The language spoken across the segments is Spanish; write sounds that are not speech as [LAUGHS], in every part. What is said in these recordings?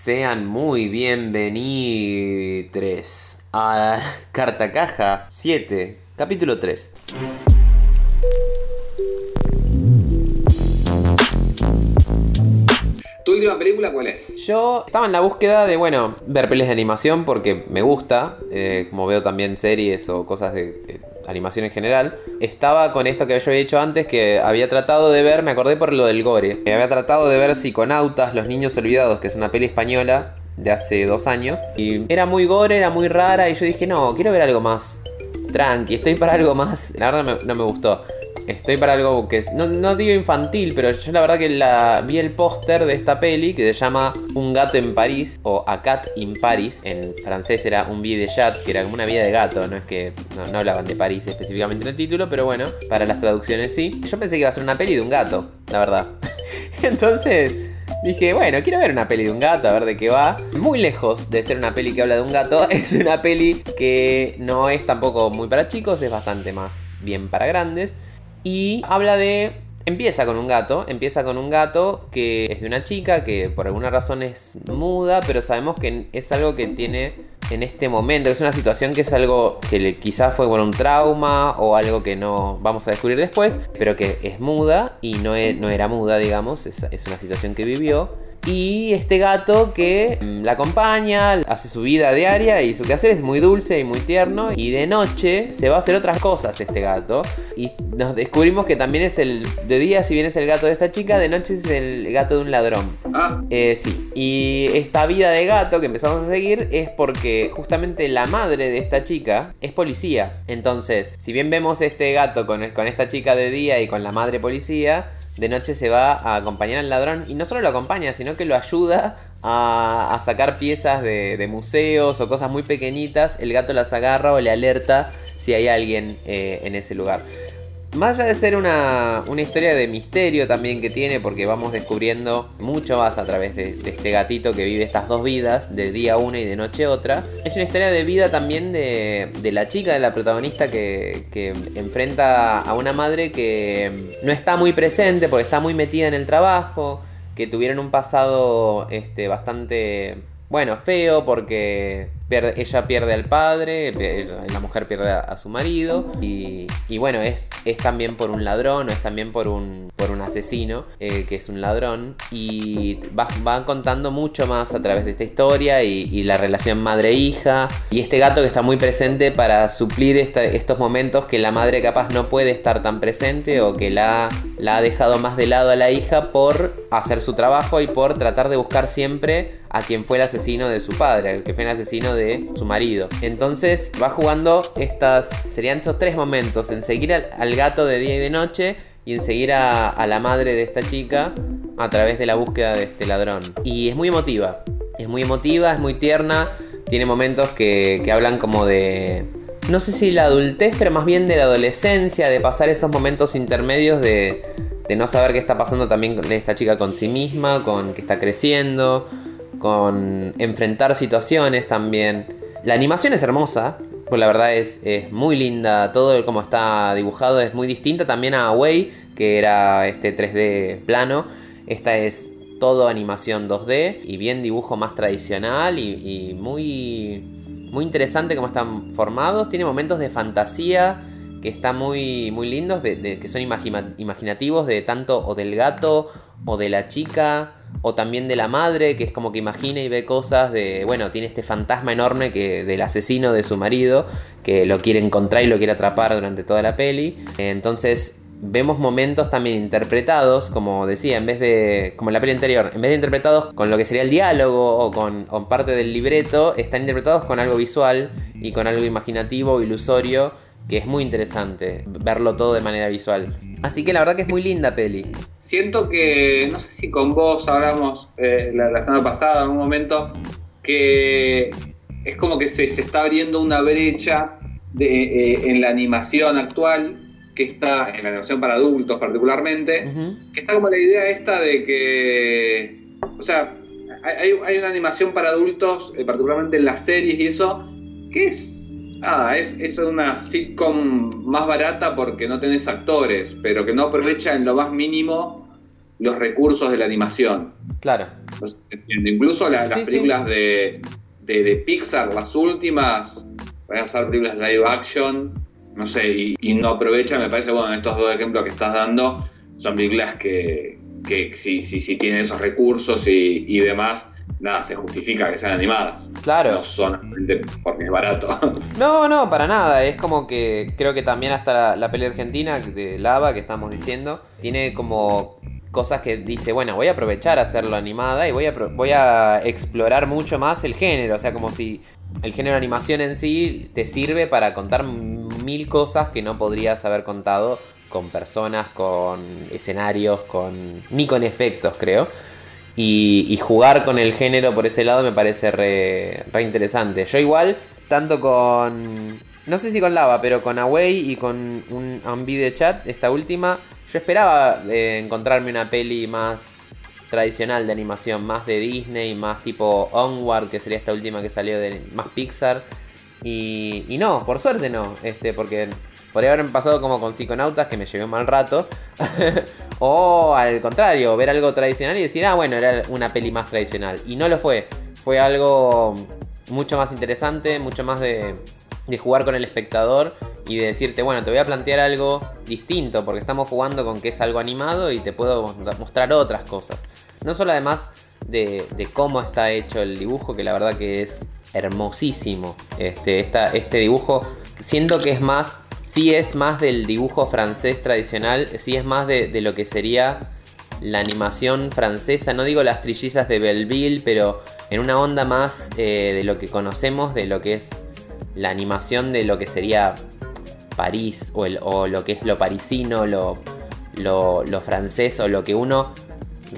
Sean muy bienvenidos a [LAUGHS] Carta Caja 7, capítulo 3. ¿Tu última película cuál es? Yo estaba en la búsqueda de, bueno, ver pelis de animación porque me gusta, eh, como veo también series o cosas de, de animación en general. Estaba con esto que yo había dicho antes, que había tratado de ver, me acordé por lo del gore, me había tratado de ver Psiconautas, Los Niños Olvidados, que es una peli española de hace dos años. Y era muy gore, era muy rara, y yo dije, no, quiero ver algo más tranqui, estoy para algo más... La verdad no me gustó. Estoy para algo que es, no, no digo infantil, pero yo la verdad que la, vi el póster de esta peli que se llama Un gato en París o A Cat in Paris. En francés era un vie de chat, que era como una vida de gato, no es que no, no hablaban de París específicamente en el título, pero bueno, para las traducciones sí. Yo pensé que iba a ser una peli de un gato, la verdad. [LAUGHS] Entonces dije, bueno, quiero ver una peli de un gato, a ver de qué va. Muy lejos de ser una peli que habla de un gato, [LAUGHS] es una peli que no es tampoco muy para chicos, es bastante más bien para grandes. Y habla de... Empieza con un gato, empieza con un gato que es de una chica que por alguna razón es muda, pero sabemos que es algo que tiene en este momento, que es una situación que es algo que quizás fue bueno, un trauma o algo que no vamos a descubrir después, pero que es muda y no, no era muda, digamos, es, es una situación que vivió. Y este gato que mm, la acompaña, hace su vida diaria y su quehacer es muy dulce y muy tierno. Y de noche se va a hacer otras cosas este gato. Y nos descubrimos que también es el de día, si bien es el gato de esta chica, de noche es el gato de un ladrón. Ah, Eh, sí, y esta vida de gato que empezamos a seguir es porque justamente la madre de esta chica es policía. Entonces, si bien vemos este gato con, con esta chica de día y con la madre policía, de noche se va a acompañar al ladrón y no solo lo acompaña, sino que lo ayuda a, sacar piezas de, de museos o cosas muy pequeñitas. El gato las agarra o le alerta si hay alguien eh, en ese lugar. Más allá de ser una, una historia de misterio también que tiene, porque vamos descubriendo mucho más a través de, este gatito que vive estas dos vidas, de día una y de noche otra. Es una historia de vida también de, de la chica, de la protagonista que, que enfrenta a una madre que no está muy presente porque está muy metida en el trabajo, que tuvieron un pasado este, bastante bueno, feo porque ella pierde al padre, la mujer pierde a, su marido y, bueno, es, es también por un ladrón o es también por un, por un asesino eh, que es un ladrón y va- van contando mucho más a través de esta historia y, la relación madre-hija y este gato que está muy presente para suplir estos momentos que la madre capaz no puede estar tan presente o que la, la ha dejado más de lado a la hija por hacer su trabajo y por tratar de buscar siempre a quien fue el asesino de su padre, el que fue el asesino de su marido. Entonces va jugando estas, serían estos tres momentos, en seguir al, al gato de día y de noche y en seguir a, a la madre de esta chica a través de la búsqueda de este ladrón. Y es muy emotiva, es muy emotiva, es muy tierna, tiene momentos que, que hablan como de... No sé si la adultez, pero más bien de la adolescencia, de pasar esos momentos intermedios de, de no saber qué está pasando también con esta chica con sí misma, con que está creciendo, con enfrentar situaciones también. La animación es hermosa, pues la verdad es, es muy linda, todo como está dibujado es muy distinta también a Away, que era este 3D plano. Esta es todo animación 2D y bien dibujo más tradicional y, y muy, muy interesante como están formados. Tiene momentos de fantasía que están muy, muy lindos, de, de- que son imagina- imaginativos de tanto o del gato o de la chica o también de la madre, que es como que imagina y ve cosas de, bueno, tiene este fantasma enorme que del asesino de su marido, que lo quiere encontrar y lo quiere atrapar durante toda la peli. Entonces vemos momentos también interpretados, como decía, en vez de, como en la peli anterior, en vez de interpretados con lo que sería el diálogo o con o parte del libreto, están interpretados con algo visual y con algo imaginativo, ilusorio, que es muy interesante verlo todo de manera visual. Así que la verdad que es muy linda peli. siento que, no sé si con vos hablamos eh, la, semana pasada en un momento, que es como que se, se está abriendo una brecha de, eh, en la animación actual, que está en la animación para adultos particularmente, que está como la idea esta de que, o sea, hay, hay- una animación para adultos, eh, particularmente en las series y eso, que es, ah, es, es una sitcom más barata porque no tenés actores, pero que no aprovecha en lo más mínimo los recursos de la animación. Claro. Incluso la- las Sí, sí. películas de, de, de Pixar, las últimas, van a ser películas live action, no sé, y, y no aprovechan, me parece, bueno, estos dos ejemplos que estás dando, son películas que, que si, si, si tienen esos recursos y, y demás, nada, se justifica que sean animadas. Claro. No solamente porque es barato. [LAUGHS] No, no, para nada. Es como que creo que también hasta la, la peli argentina de Lava que estamos diciendo, tiene como cosas que dice, bueno, voy a aprovechar a hacerlo animada y voy a, voy a explorar mucho más el género. O sea, como si el género de animación en sí te sirve para contar mil cosas que no podrías haber contado con personas, con escenarios, con ni con efectos, creo. Y, y jugar con el género por ese lado me parece re, re interesante. Yo igual, tanto con... No sé si con Lava, pero con Away y con un Ambi de chat, esta última, yo esperaba eh, encontrarme una peli más tradicional de animación, más de Disney, más tipo Onward, que sería esta última que salió de más Pixar. Y, no, por suerte no, este, porque podría haber pasado como con Psiconautas, que me llevé un mal rato. [LAUGHS] o al contrario, ver algo tradicional y decir, ah, bueno, era una peli más tradicional. Y no lo fue. Fue algo mucho más interesante, mucho más de, de jugar con el espectador y de decirte, bueno, te voy a plantear algo distinto, porque estamos jugando con que es algo animado y te puedo mostrar otras cosas. No solo además de, de cómo está hecho el dibujo, que la verdad que es hermosísimo. Este, este dibujo, siento que es más, sí es más del dibujo francés tradicional, sí es más de, lo que sería la animación francesa, no digo las trillizas de Belleville, pero en una onda más eh, de lo que conocemos, de lo que es la animación de lo que sería París o, lo que es lo parisino, lo, lo francés o lo que uno,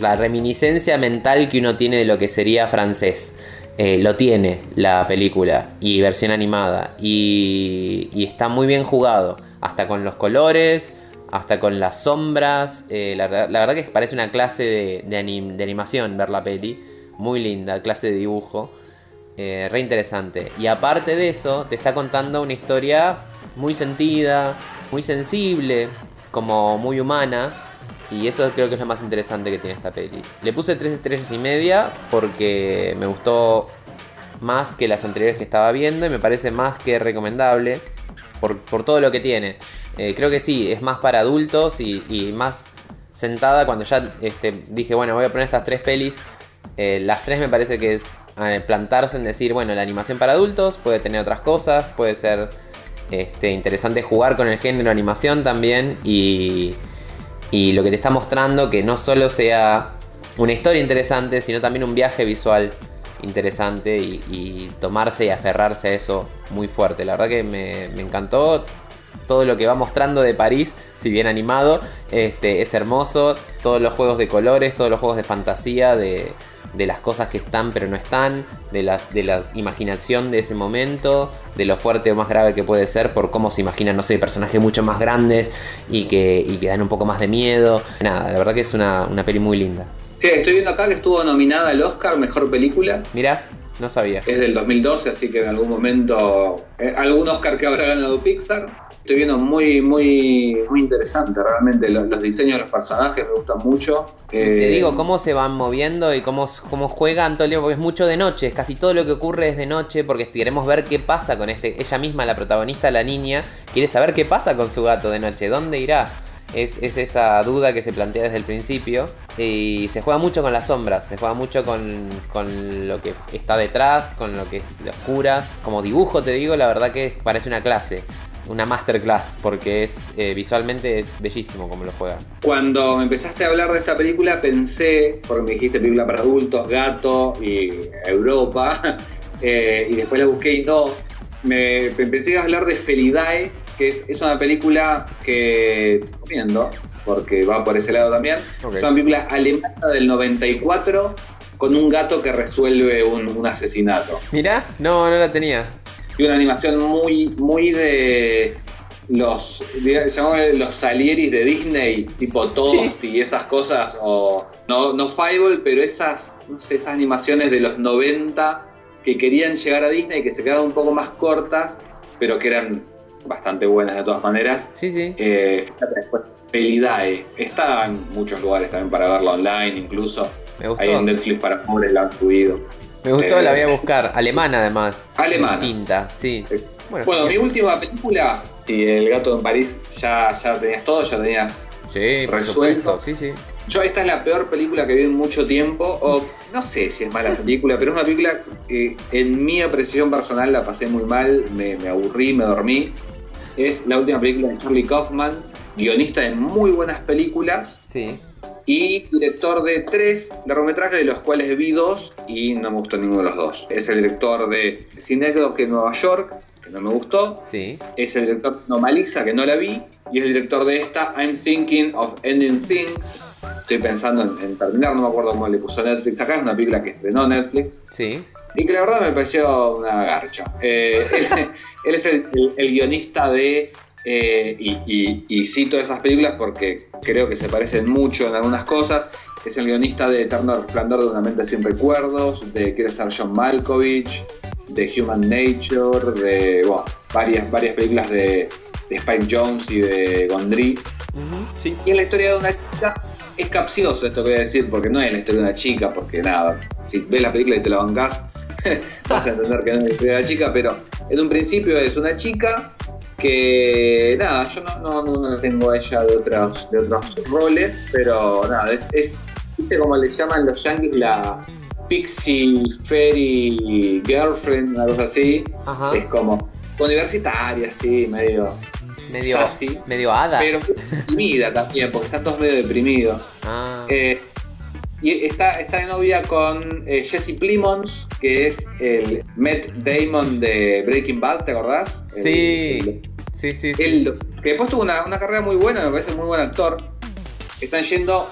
la reminiscencia mental que uno tiene de lo que sería francés. Eh, lo tiene la película y versión animada y, y está muy bien jugado, hasta con los colores, hasta con las sombras. eh, la, verdad- la verdad que parece una clase de animación ver la peli, muy linda, clase de dibujo. Eh, re interesante. Y aparte de eso, te está contando una historia muy sentida, muy sensible, como muy humana. Y eso creo que es lo más interesante que tiene esta peli. Le puse tres estrellas y media porque me gustó más que las anteriores que estaba viendo y me parece más que recomendable por, por todo lo que tiene. Eh, creo que sí, es más para adultos y, más sentada cuando ya este, dije, bueno, voy a poner estas tres pelis. Eh, las tres me parece que es plantarse en decir, bueno, la animación para adultos puede tener otras cosas, puede ser este, interesante jugar con el género animación también y, y lo que te está mostrando que no solo sea una historia interesante, sino también un viaje visual interesante y, tomarse y aferrarse a eso muy fuerte. La verdad que me, me encantó todo lo que va mostrando de París, si bien animado, este, es hermoso. Todos los juegos de colores, todos los juegos de fantasía, de, de las cosas que están pero no están, de las de la imaginación de ese momento, de lo fuerte o más grave que puede ser por cómo se imaginan, no sé, personajes mucho más grandes y que, y que dan un poco más de miedo. Nada, la verdad que es una, una peli muy linda. Sí, estoy viendo acá que estuvo nominada al Oscar Mejor Película. Mira, no sabía. Es del 2012, así que en algún momento, eh, algún Oscar que habrá ganado Pixar. Estoy viendo muy, muy, muy interesante realmente. Los, los diseños de los personajes me gustan mucho. Te Eh, digo cómo se van moviendo y cómo, cómo juegan todo el tiempo, porque es mucho de noche, casi todo lo que ocurre es de noche, porque queremos ver qué pasa con este. Ella misma, la protagonista, la niña, quiere saber qué pasa con su gato de noche, dónde irá. Es, es esa duda que se plantea desde el principio. Y se juega mucho con las sombras, se juega mucho con, con lo que está detrás, con lo que es oscuras. Como dibujo, te digo, la verdad que parece una clase, una masterclass, porque es eh, visualmente es bellísimo como lo juega. Cuando me empezaste a hablar de esta película pensé, porque me dijiste película para adultos, gato y Europa, [LAUGHS] eh, y después la busqué y no, me me empecé a hablar de Felidae, que es, es una película que, viendo, porque va por ese lado también, es una película alemana del 94 con un gato que resuelve un, un asesinato. Mirá, no, no la tenía. Y una animación muy, muy de los, diga- llamémosle los Salieris de Disney, tipo Toast y esas cosas, o no, no Fireball, pero esas, no sé, esas animaciones de los 90 que querían llegar a Disney, que se quedaban un poco más cortas, pero que eran bastante buenas de todas maneras. Sí, sí. Eh, fíjate después, Pelidae, está en muchos lugares también para verlo online incluso. Me gustó. Ahí en Netflix para pobres la han subido. Me gustó, Eh, la voy a buscar. Alemana además. Alemana. Distinta, sí. Bueno, Bueno, mi última película, si El gato en París ya, ya tenías todo, ya tenías... Sí, resuelto. Sí, sí. Yo esta es la peor película que vi en mucho tiempo, o no sé si es mala película, pero es una película que en mi apreciación personal la pasé muy mal, me, me aburrí, me dormí. Es la última película de Charlie Kaufman, guionista de muy buenas películas Sí. y director de tres largometrajes, de los cuales vi dos y no me gustó ninguno de los dos. Es el director de Cinedoc en Nueva York, que no me gustó. Sí. Es el director de Anomalisa, que no la vi. Y es el director de esta, I'm Thinking of Ending Things. Estoy pensando en, en terminar, no me acuerdo cómo le puso Netflix acá. Es una película que estrenó Netflix. Sí. Y que la verdad me pareció una garcha. Eh, [LAUGHS] él, él es el, el- el guionista de. eh, y, y- y cito esas películas porque creo que se parecen mucho en algunas cosas. Es el guionista de Eterno Resplandor de una mente sin recuerdos, de Quiere ser John Malkovich, de Human Nature, de bueno, varias, varias películas de, de Spike Jones y de Gondry. Sí. Y es la historia de una chica. Es capcioso esto que voy a decir, porque no es la historia de una chica, porque nada, si ves la película y te la bancás, [LAUGHS] vas a entender que no es la historia de la chica, pero en un principio es una chica que, nada, yo no, no, no, no tengo a ella de otros, de otros roles, pero nada, es, es, viste como le llaman los yankees la Pixie Fairy Girlfriend, una cosa así, Ajá. es como universitaria, así, medio Medio, sassy. medio hada. pero deprimida también, porque están todos medio deprimidos. Ah, Eh, y está, está de novia con eh, Jesse Plimons, que es el Matt Damon de Breaking Bad, ¿te acordás? Sí. el- sí, sí, sí. el- que después tuvo una, una carrera muy buena, me parece muy buen actor. Están yendo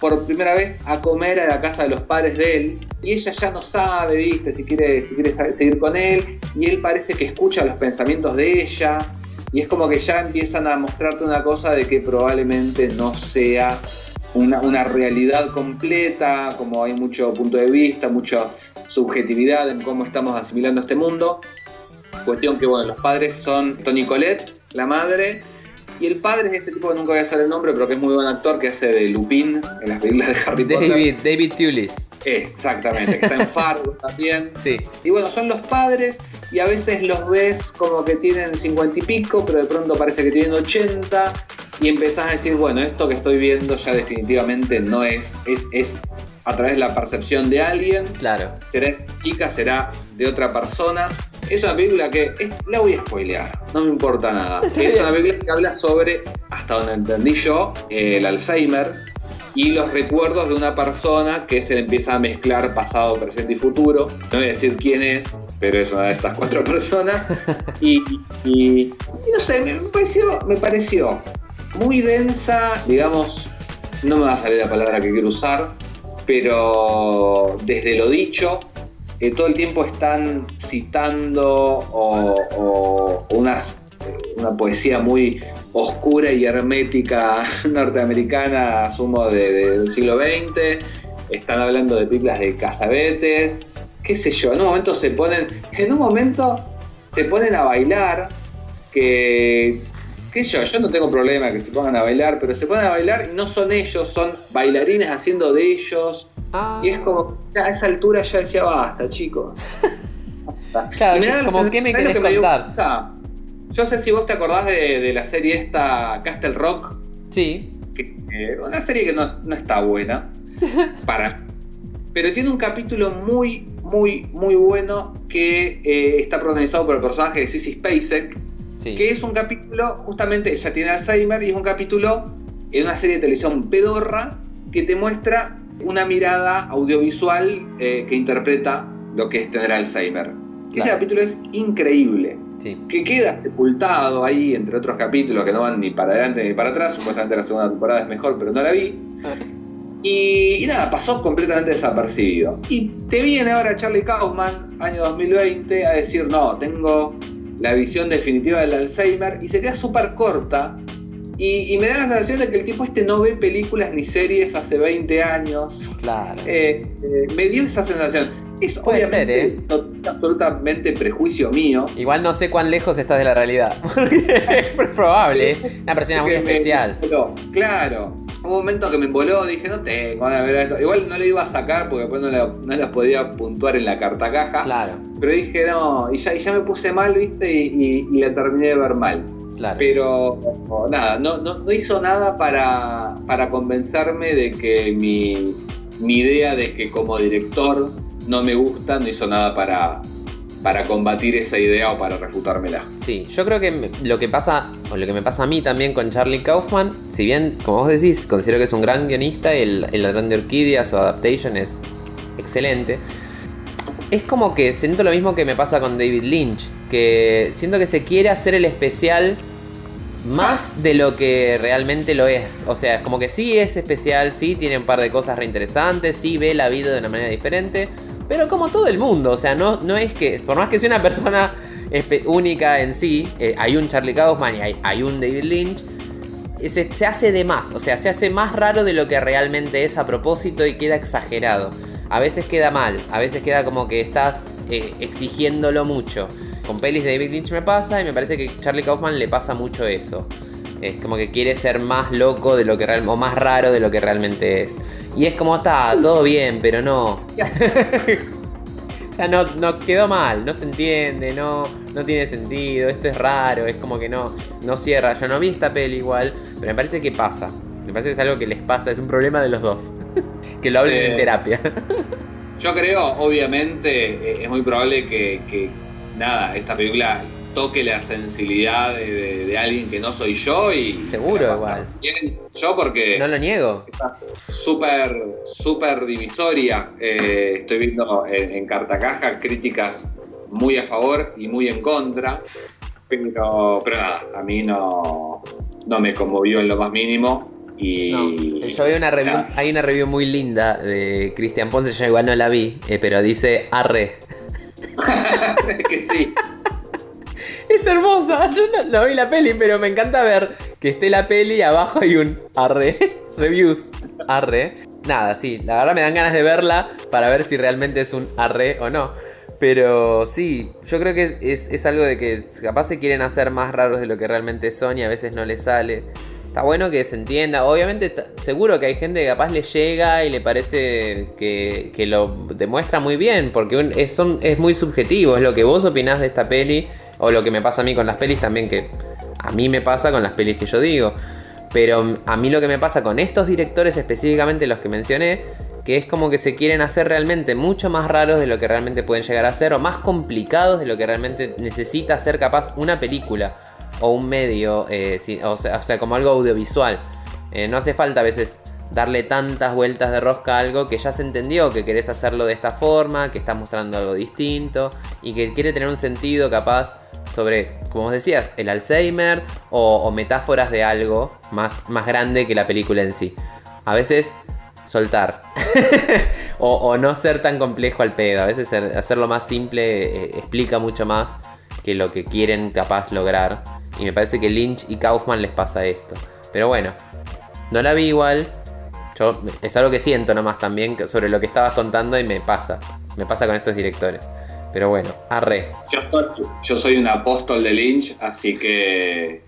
por primera vez a comer a la casa de los padres de él. Y ella ya no sabe, viste, si quiere, si quiere seguir con él. Y él parece que escucha los pensamientos de ella. Y es como que ya empiezan a mostrarte una cosa de que probablemente no sea una, una realidad completa, como hay mucho punto de vista, mucha subjetividad en cómo estamos asimilando este mundo. Cuestión que, bueno, los padres son Tony Colette, la madre, y el padre es este tipo que nunca voy a saber el nombre, pero que es muy buen actor, que hace de Lupin en las películas de Harry Potter. David, David Tulis. Exactamente, que está en [LAUGHS] Fargo también. Sí. Y bueno, son los padres y a veces los ves como que tienen 50 y pico, pero de pronto parece que tienen 80 y empezás a decir, bueno, esto que estoy viendo ya definitivamente no es, es, es a través de la percepción de alguien, Claro. será chica, será de otra persona. Es una película que es- la voy a spoilear, no me importa nada. Es una película que habla sobre, hasta donde entendí yo, el Alzheimer y los recuerdos de una persona que se le empieza a mezclar pasado, presente y futuro. No voy a decir quién es, pero es una de estas cuatro [LAUGHS] personas. Y, y- y no sé, me me pareció, me pareció muy densa, digamos, no me va a salir la palabra que quiero usar, pero desde lo dicho, eh, todo el tiempo están citando o, o eh, una poesía muy oscura y hermética [LAUGHS] norteamericana, asumo de- del siglo XX. Están hablando de películas de cazabetes, qué sé yo. En un momento se ponen, en un momento se ponen a bailar, que qué sé yo, yo no tengo problema que se pongan a bailar, pero se ponen a bailar y no son ellos, son bailarines haciendo de ellos. Ah. Y es como, ya a esa altura ya decía, basta, chicos. [LAUGHS] Claro, me que- da como, ¿qué me ¿sabes lo querés que dio contar? Yo sé si vos te acordás de, de la serie esta Castle Rock, Sí. que, eh, una serie que no, no está buena [LAUGHS] para mí, pero tiene un capítulo muy, muy, muy bueno que eh, está protagonizado por el personaje de Sissy Spacek, Sí. que es un capítulo, justamente ella tiene Alzheimer y es un capítulo en una serie de televisión pedorra que te muestra una mirada audiovisual eh, que interpreta lo que es tener Alzheimer. Ese capítulo es increíble, Sí. que queda sepultado ahí entre otros capítulos que no van ni para adelante ni para atrás, supuestamente la segunda temporada es mejor, pero no la vi. Y, y nada, pasó completamente desapercibido. Y te viene ahora Charlie Kaufman, año 2020, a decir, no, tengo la visión definitiva del Alzheimer, y se queda súper corta. Y, y me da la sensación de que el tipo este no ve películas ni series hace 20 años. Claro. Eh, eh, me dio esa sensación. Es Puede obviamente ser, ¿eh? no- absolutamente prejuicio mío. Igual no sé cuán lejos estás de la realidad. [LAUGHS] Es [LAUGHS] probable, es una persona muy especial. pero, claro. un momento que me voló, dije, no tengo de ver esto. Igual no le iba a sacar porque después no la, no las podía puntuar en la carta caja. Claro, Pero dije, no, y ya, y ya me puse mal, ¿viste? Y, y- y la terminé de ver mal. claro. Pero no, nada, no, no, no hizo nada para, para convencerme de que mi, mi idea de que como director no me gusta, no hizo nada para, para combatir esa idea o para refutármela. Sí, yo creo que lo que pasa, o lo que me pasa a mí también con Charlie Kaufman, si bien, como vos decís, considero que es un gran guionista, el, el ladrón de orquídeas o Adaptation es excelente, es como que siento lo mismo que me pasa con David Lynch, que siento que se quiere hacer el especial más de lo que realmente lo es. O sea, es como que sí es especial, sí tiene un par de cosas reinteresantes, sí ve la vida de una manera diferente, pero como todo el mundo, o sea, no, no es que, por más que sea una persona única en sí, eh, hay un Charlie Kaufman y hay, hay un David Lynch, eh, se, se hace de más, o sea, se hace más raro de lo que realmente es a propósito y queda exagerado. A veces queda mal, a veces queda como que estás eh, exigiéndolo mucho. Con pelis de David Lynch me pasa y me parece que Charlie Kaufman le pasa mucho eso. Es como que quiere ser más loco de lo que real, o más raro de lo que realmente es. Y es como está, todo bien, pero no. [LAUGHS] ya no, no quedó mal, no se entiende, no, no tiene sentido, esto es raro, es como que no, no cierra. Yo no vi esta peli igual, pero me parece que pasa. Me parece que es algo que les pasa, es un problema de los dos. [LAUGHS] que lo hablen en Eh, terapia. [LAUGHS] Yo creo, obviamente, eh, es muy probable que, que, nada, esta película toque la sensibilidad de, de- de alguien que no soy yo y... Seguro, igual. Bien, yo porque... no lo niego. súper, súper divisoria. Eh, estoy viendo en, en carta caja críticas muy a favor y muy en contra. Pero, pero nada, a mí no, no me conmovió en lo más mínimo. Y No, yo vi una review, hay una review muy linda de Cristian Ponce, yo igual no la vi, eh, pero dice arre. [LAUGHS] que sí. [LAUGHS] Es hermosa, yo no, no vi la peli, pero me encanta ver que esté la peli y abajo hay un arre, [LAUGHS] reviews, arre. Nada, sí, la verdad me dan ganas de verla para ver si realmente es un arre o no. Pero sí, yo creo que es, es algo de que capaz se quieren hacer más raros de lo que realmente son y a veces no les sale. Está bueno que se entienda. Obviamente, seguro que hay gente que capaz le llega y le parece que, lo demuestra muy bien, porque es, son- es muy subjetivo. Es lo que vos opinás de esta peli, o lo que me pasa a mí con las pelis también, que a mí me pasa con las pelis que yo digo. Pero a mí lo que me pasa con estos directores, específicamente los que mencioné, que es como que se quieren hacer realmente mucho más raros de lo que realmente pueden llegar a ser, o más complicados de lo que realmente necesita ser capaz una película o un medio, eh, o, sea, como algo audiovisual. Eh, no hace falta a veces darle tantas vueltas de rosca a algo que ya se entendió que querés hacerlo de esta forma, que estás mostrando algo distinto y que quiere tener un sentido capaz sobre, como vos decías, el Alzheimer o, metáforas de algo más, más grande que la película en sí. A veces soltar [LAUGHS] o, no ser tan complejo al pedo. A veces hacerlo más simple eh, explica mucho más que lo que quieren capaz lograr. Y me parece que Lynch y Kaufman les pasa esto. Pero bueno, no la vi igual. Yo, es algo que siento nomás también sobre lo que estabas contando y me pasa. Me pasa con estos directores. Pero bueno, arre. Yo, soy un apóstol de Lynch, así que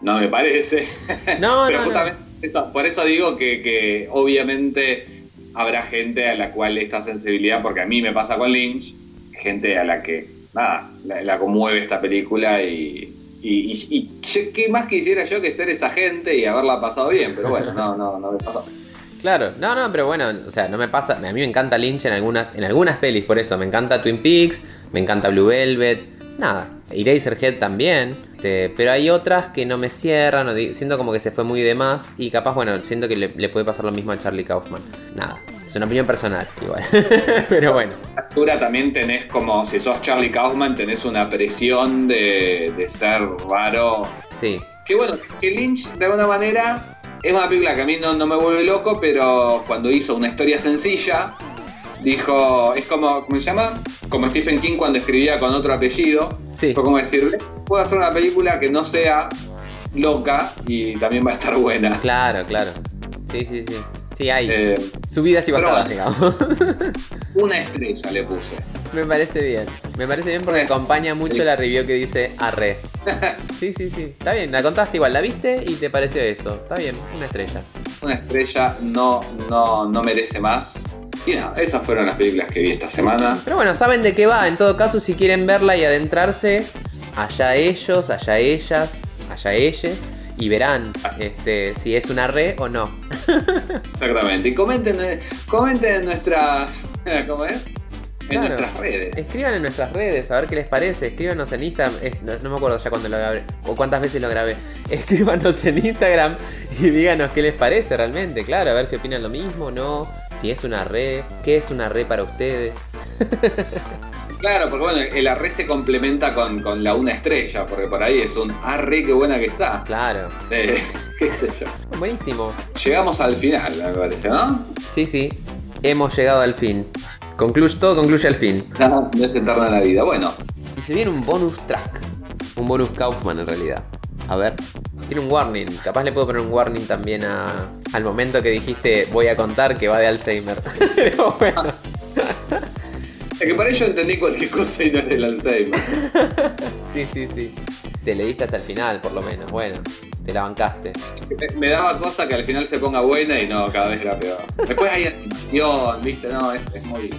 no me parece. [LAUGHS] No, [LAUGHS] Pero no, no. justamente eso- por eso digo que, que obviamente habrá gente a la cual esta sensibilidad, porque a mí me pasa con Lynch, gente a la que, nada, la, la conmueve esta película y, y, y- y qué más quisiera yo que ser esa gente y haberla pasado bien, pero bueno, no, no, no me pasó. [LAUGHS] Claro, no, no, pero bueno, o sea, no me pasa. A mí me encanta Lynch en algunas, en algunas pelis, por eso. Me encanta Twin Peaks, me encanta Blue Velvet, nada. Eraserhead también. pero hay otras que no me cierran, o siento como que se fue muy de más. Y capaz, bueno, siento que le puede pasar lo mismo a Charlie Kaufman. Nada, es una opinión personal, igual. [LAUGHS] pero bueno. altura también tenés como, si sos Charlie Kaufman, tenés una presión de, de ser raro. Sí, Que bueno, que Lynch de alguna manera es una película que a mí no, no me vuelve loco, pero cuando hizo una historia sencilla, dijo, es como, ¿cómo se llama? Como Stephen King cuando escribía con otro apellido. sí. Fue como decirle, puedo hacer una película que no sea loca y también va a estar buena. Claro, claro. Sí, sí, sí. Sí, hay Eh, subidas y bajadas, digamos. [LAUGHS] una estrella le puse. Me parece bien. Me parece bien porque acompaña mucho la review que dice arre. [LAUGHS] Sí, sí, sí. Está bien, la contaste igual, la viste y te pareció eso. Está bien, una estrella. una estrella, no, no, no merece más. Y nada, esas fueron las películas que vi esta semana. Pero bueno, saben de qué va. En todo caso, si quieren verla y adentrarse, allá ellos, allá ellas, allá ellas. Y verán este, si es una re o no. Exactamente. Y comenten, eh, comenten en nuestras. ¿Cómo es? En Claro. nuestras redes. Escriban en nuestras redes, a ver qué les parece. Escríbanos en Instagram. no, no me acuerdo ya cuándo lo grabé o cuántas veces lo grabé. [LAUGHS] Escríbanos en Instagram y díganos qué les parece realmente. Claro, a ver si opinan lo mismo o no. Si es una re, qué es una re para ustedes. [LAUGHS] Claro, porque bueno, el arre se complementa con, con la una estrella, porque por ahí es un arre qué buena que está. Claro, Eh, [LAUGHS] qué sé yo. buenísimo. Llegamos al final, me parece, ¿no? Sí, sí, hemos llegado al fin. Concluye, todo concluye al fin. No, no es eterna la vida. Bueno, Y se viene un bonus track. Un bonus Kaufman en realidad. A ver. Tiene un warning. Capaz le puedo poner un warning también a, al momento que dijiste voy a contar que va de Alzheimer. [LAUGHS] Pero bueno. [LAUGHS] es que para ello entendí cualquier cosa y no es del Alzheimer. [LAUGHS] Sí, sí, sí. Te leíste hasta el final, por lo menos. Bueno, te la bancaste. Me- Me daba cosa que al final se ponga buena y no, cada vez era peor. Después hay animación, viste, no, es, es muy.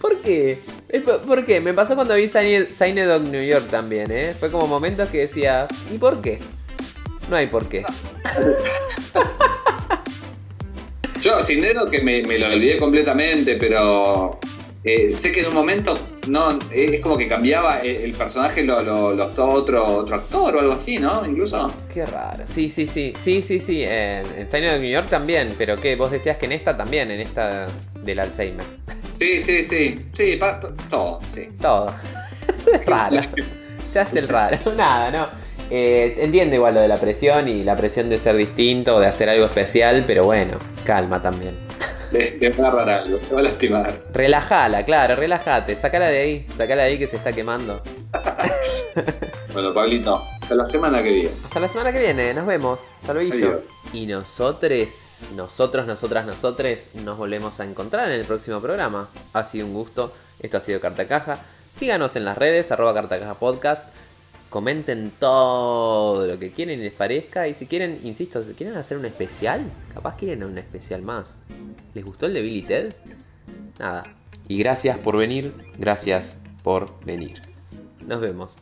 ¿Por qué? Po- ¿Por qué? Me pasó cuando vi Sign- Sign Dog New York también, ¿eh? Fue como momentos que decía, ¿y por qué? No hay por qué. Yo, sin dedo que me, me lo olvidé completamente, pero eh, sé que en un momento no eh, es como que cambiaba eh, el personaje, lo, lo, lo otro, otro actor o algo así, ¿no? Incluso. Qué raro. Sí, sí, sí. Sí, sí, sí. En, en Sign Dog New York también. Pero ¿qué? Vos decías que en esta también, en esta del Alzheimer. Sí, sí, sí. Sí, pa- pa- todo, sí. Todo. [LAUGHS] Raro. Se hace el raro. [LAUGHS] Nada, no. Eh, entiendo igual lo de la presión y la presión de ser distinto o de hacer algo especial, pero bueno, calma también. Te, te va a agarrar algo, te va a lastimar. Relajala, claro, relájate. Sacala de ahí, sacala de ahí que se está quemando. [LAUGHS] Bueno, Pablito, hasta la semana que viene. Hasta la semana que viene, nos vemos. Hasta luego. Y nosotros, nosotros, nosotras, nosotres, nos volvemos a encontrar en el próximo programa. Ha sido un gusto. Esto ha sido Carta Caja. Síganos en las redes, arroba Carta Caja Podcast. Comenten todo lo que quieren y les parezca. Y si quieren, insisto, si quieren hacer un especial, capaz quieren un especial más. ¿Les gustó el de Billy Ted? Nada. Y gracias por venir, gracias por venir. Nos vemos.